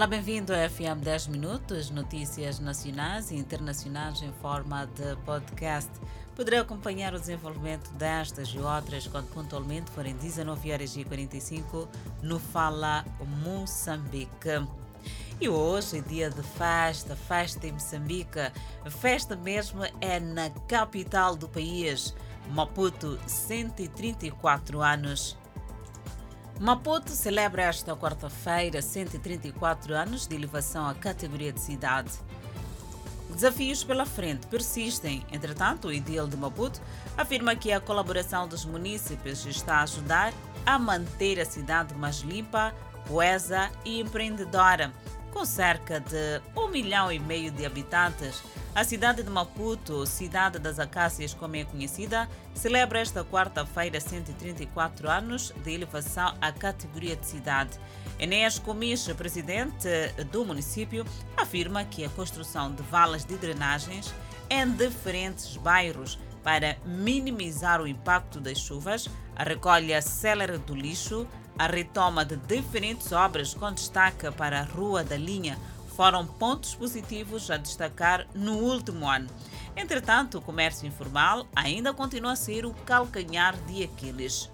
Olá, bem-vindo ao FM 10 Minutos, notícias nacionais e internacionais em forma de podcast. Poderá acompanhar o desenvolvimento destas e outras quando pontualmente forem 19 horas e 45 no Fala Moçambique. E hoje é dia de festa, festa em Moçambique. A festa mesmo é na capital do país, Maputo, 134 anos. Maputo celebra esta quarta-feira 134 anos de elevação à categoria de cidade. Desafios pela frente persistem. Entretanto, o Ideal de Maputo afirma que a colaboração dos munícipes está a ajudar a manter a cidade mais limpa, coesa e empreendedora. Com cerca de um milhão e meio de habitantes, a cidade de Maputo, cidade das acácias como é conhecida, celebra esta quarta-feira 134 anos de elevação à categoria de cidade. Enéas Comis, presidente do município, afirma que a construção de valas de drenagens em diferentes bairros para minimizar o impacto das chuvas, a recolha célere do lixo, a retoma de diferentes obras com destaque para a Rua da Linha, foram pontos positivos a destacar no último ano. Entretanto, o comércio informal ainda continua a ser o calcanhar de Aquiles.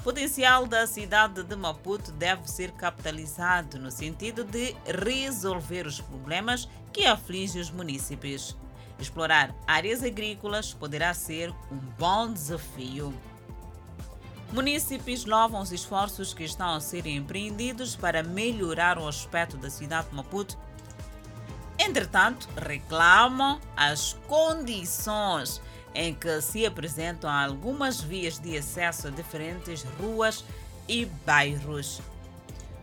O potencial da cidade de Maputo deve ser capitalizado no sentido de resolver os problemas que afligem os municípios. Explorar áreas agrícolas poderá ser um bom desafio. Municípios louvam os esforços que estão a ser empreendidos para melhorar o aspecto da cidade de Maputo Entretanto, reclamam as condições em que se apresentam algumas vias de acesso a diferentes ruas e bairros.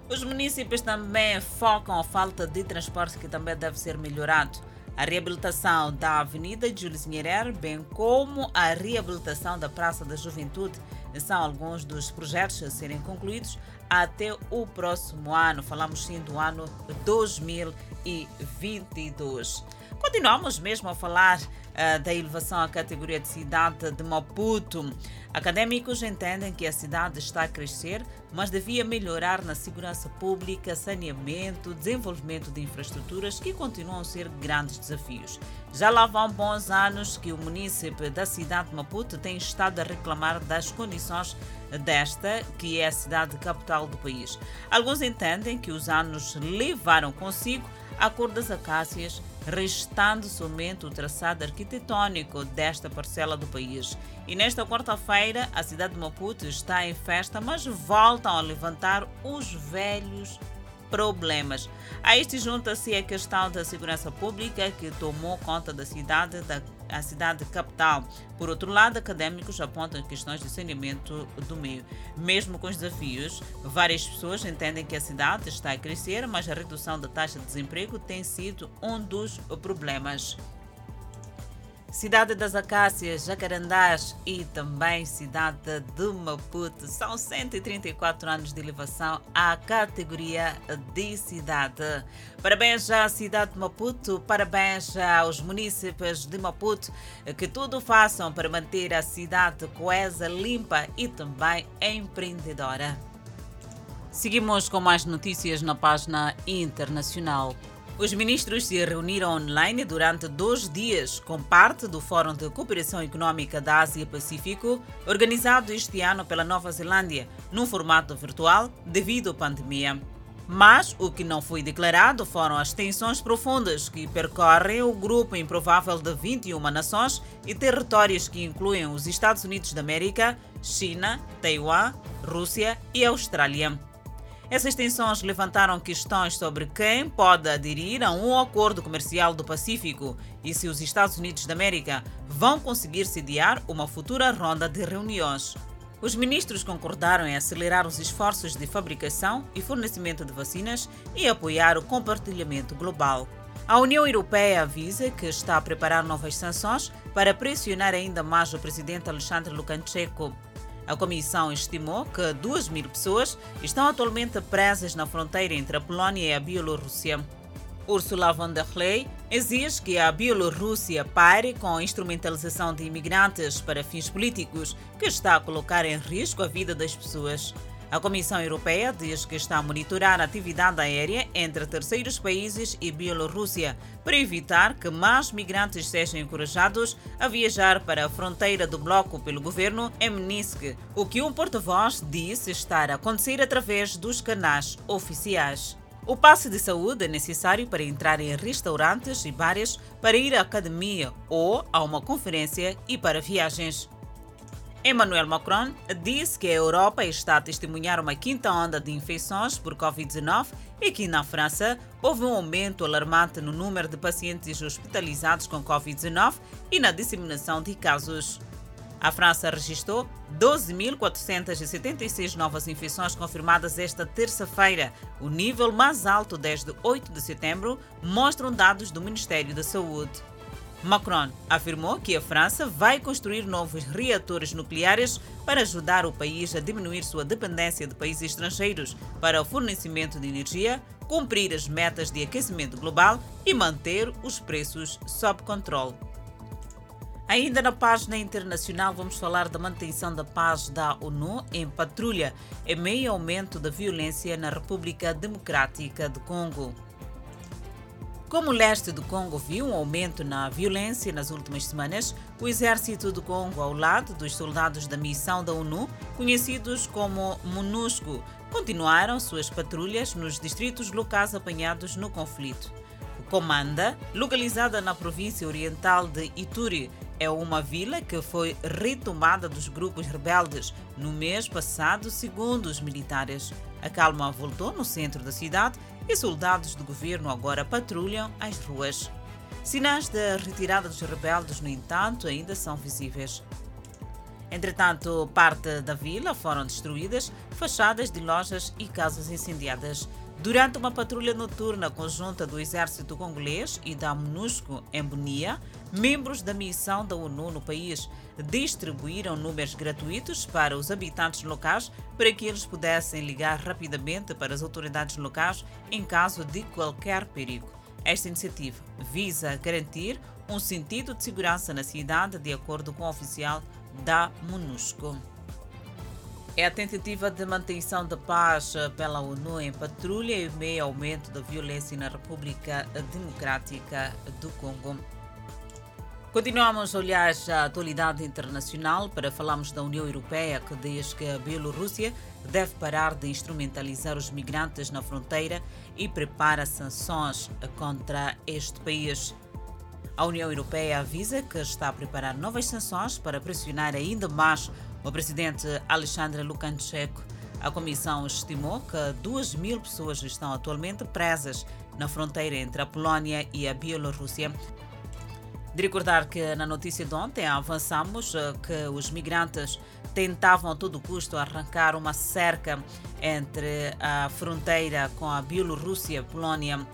Os municípios também focam a falta de transporte que também deve ser melhorado. A reabilitação da Avenida Jules Nyerere, bem como a reabilitação da Praça da Juventude, são alguns dos projetos a serem concluídos até o próximo ano. Falamos sim do ano 2022. Continuamos mesmo a falar uh, da elevação à categoria de cidade de Maputo. Acadêmicos entendem que a cidade está a crescer, mas devia melhorar na segurança pública, saneamento, desenvolvimento de infraestruturas que continuam a ser grandes desafios. Já lá vão bons anos que o município da cidade de Maputo tem estado a reclamar das condições desta, que é a cidade capital do país. Alguns entendem que os anos levaram consigo a cor das acácias, restando somente o traçado arquitetônico desta parcela do país. E nesta quarta-feira, a cidade de Maputo está em festa, mas voltam a levantar os velhos problemas. A este junta-se a questão da segurança pública que tomou conta da cidade, da a cidade capital. Por outro lado, académicos apontam questões de saneamento do meio. Mesmo com os desafios, várias pessoas entendem que a cidade está a crescer, mas a redução da taxa de desemprego tem sido um dos problemas. Cidade das Acácias, Jacarandás e também cidade de Maputo. São 134 anos de elevação à categoria de cidade. Parabéns à cidade de Maputo, parabéns aos municípios de Maputo, que tudo façam para manter a cidade coesa, limpa e também empreendedora. Seguimos com mais notícias na página internacional. Os ministros se reuniram online durante dois dias com parte do Fórum de Cooperação Econômica da Ásia-Pacífico, organizado este ano pela Nova Zelândia, num formato virtual devido à pandemia. Mas o que não foi declarado foram as tensões profundas que percorrem o grupo improvável de 21 nações e territórios que incluem os Estados Unidos da América, China, Taiwan, Rússia e Austrália. Essas tensões levantaram questões sobre quem pode aderir a um acordo comercial do Pacífico e se os Estados Unidos da América vão conseguir sediar uma futura ronda de reuniões. Os ministros concordaram em acelerar os esforços de fabricação e fornecimento de vacinas e apoiar o compartilhamento global. A União Europeia avisa que está a preparar novas sanções para pressionar ainda mais o presidente Alexandre Lukashenko. A comissão estimou que 2 mil pessoas estão atualmente presas na fronteira entre a Polónia e a Bielorrússia. Ursula von der Leyen exige que a Bielorrússia pare com a instrumentalização de imigrantes para fins políticos, que está a colocar em risco a vida das pessoas. A Comissão Europeia diz que está a monitorar a atividade aérea entre terceiros países e Bielorrússia para evitar que mais migrantes sejam encorajados a viajar para a fronteira do bloco pelo governo em Minsk, o que um porta-voz disse estar a acontecer através dos canais oficiais. O passe de saúde é necessário para entrar em restaurantes e bares, para ir à academia ou a uma conferência e para viagens. Emmanuel Macron disse que a Europa está a testemunhar uma quinta onda de infecções por Covid-19 e que na França houve um aumento alarmante no número de pacientes hospitalizados com Covid-19 e na disseminação de casos. A França registrou 12.476 novas infecções confirmadas esta terça-feira, o nível mais alto desde 8 de setembro, mostram dados do Ministério da Saúde. Macron afirmou que a França vai construir novos reatores nucleares para ajudar o país a diminuir sua dependência de países estrangeiros para o fornecimento de energia, cumprir as metas de aquecimento global e manter os preços sob controle. Ainda na página internacional, vamos falar da manutenção da paz da ONU em patrulha em meio aumento da violência na República Democrática do Congo. Como o leste do Congo viu um aumento na violência nas últimas semanas, o exército do Congo, ao lado dos soldados da missão da ONU, conhecidos como MONUSCO, continuaram suas patrulhas nos distritos locais apanhados no conflito. Comanda, localizada na província oriental de Ituri, é uma vila que foi retomada dos grupos rebeldes no mês passado, segundo os militares. A calma voltou no centro da cidade e soldados do governo agora patrulham as ruas. Sinais da retirada dos rebeldes, no entanto, ainda são visíveis. Entretanto, parte da vila foram destruídas fachadas de lojas e casas incendiadas. Durante uma patrulha noturna conjunta do exército congolês e da MONUSCO em Bunia, membros da missão da ONU no país distribuíram números gratuitos para os habitantes locais para que eles pudessem ligar rapidamente para as autoridades locais em caso de qualquer perigo. Esta iniciativa visa garantir um sentido de segurança na cidade, de acordo com o oficial da MONUSCO. É a tentativa de manutenção da paz pela ONU em patrulha e meio aumento da violência na República Democrática do Congo. Continuamos a olhar a atualidade internacional para falarmos da União Europeia, que diz que a Bielorrússia deve parar de instrumentalizar os migrantes na fronteira e prepara sanções contra este país. A União Europeia avisa que está a preparar novas sanções para pressionar ainda mais o presidente Alexandre Lukashenko, a comissão estimou que 2 mil pessoas estão atualmente presas na fronteira entre a Polónia e a Bielorrússia. De recordar que na notícia de ontem avançamos eh, que os migrantes tentavam a todo custo arrancar uma cerca entre a fronteira com a Bielorrússia e Polónia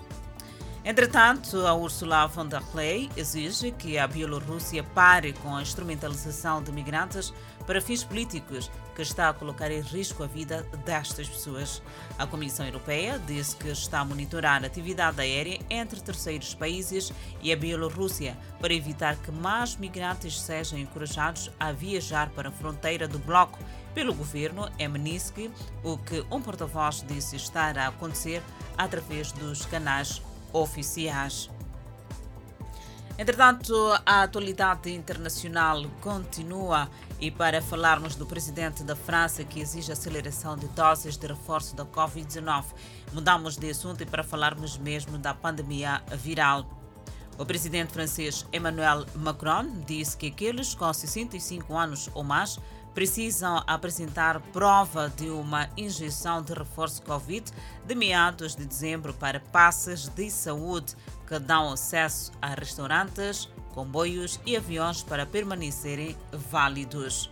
Entretanto, a Ursula von der Leyen exige que a Bielorrússia pare com a instrumentalização de migrantes para fins políticos, que está a colocar em risco a vida destas pessoas. A Comissão Europeia disse que está a monitorar a atividade aérea entre terceiros países e a Bielorrússia para evitar que mais migrantes sejam encorajados a viajar para a fronteira do bloco pelo governo em Minsk, o que um porta-voz disse estar a acontecer através dos canais oficiais. Entretanto, a atualidade internacional continua e para falarmos do presidente da França que exige aceleração de doses de reforço da Covid-19, mudamos de assunto e para falarmos mesmo da pandemia viral. O presidente francês Emmanuel Macron disse que aqueles com 65 anos ou mais precisam apresentar prova de uma injeção de reforço Covid de meados de dezembro para passes de saúde que dão acesso a restaurantes, comboios e aviões para permanecerem válidos.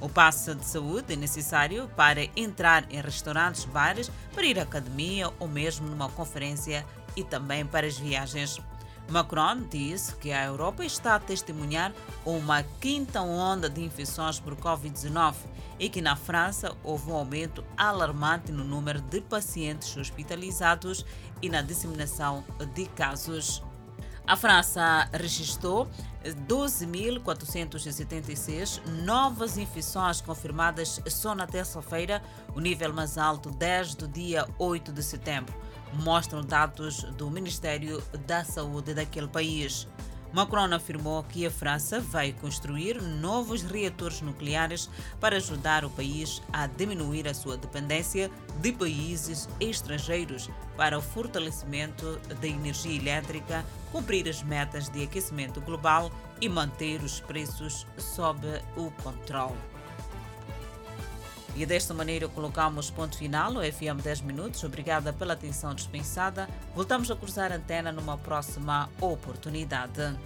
O passe de saúde é necessário para entrar em restaurantes, bares, para ir à academia ou mesmo numa conferência e também para as viagens. Macron disse que a Europa está a testemunhar uma quinta onda de infecções por Covid-19 e que na França houve um aumento alarmante no número de pacientes hospitalizados e na disseminação de casos. A França registrou 12.476 novas infecções confirmadas só na terça-feira, o nível mais alto desde o dia 8 de setembro, mostram dados do Ministério da Saúde daquele país. Macron afirmou que a França vai construir novos reatores nucleares para ajudar o país a diminuir a sua dependência de países estrangeiros para o fortalecimento da energia elétrica, cumprir as metas de aquecimento global e manter os preços sob o controle. E desta maneira colocamos ponto final ao FM 10 Minutos. Obrigada pela atenção dispensada. Voltamos a cruzar a antena numa próxima oportunidade.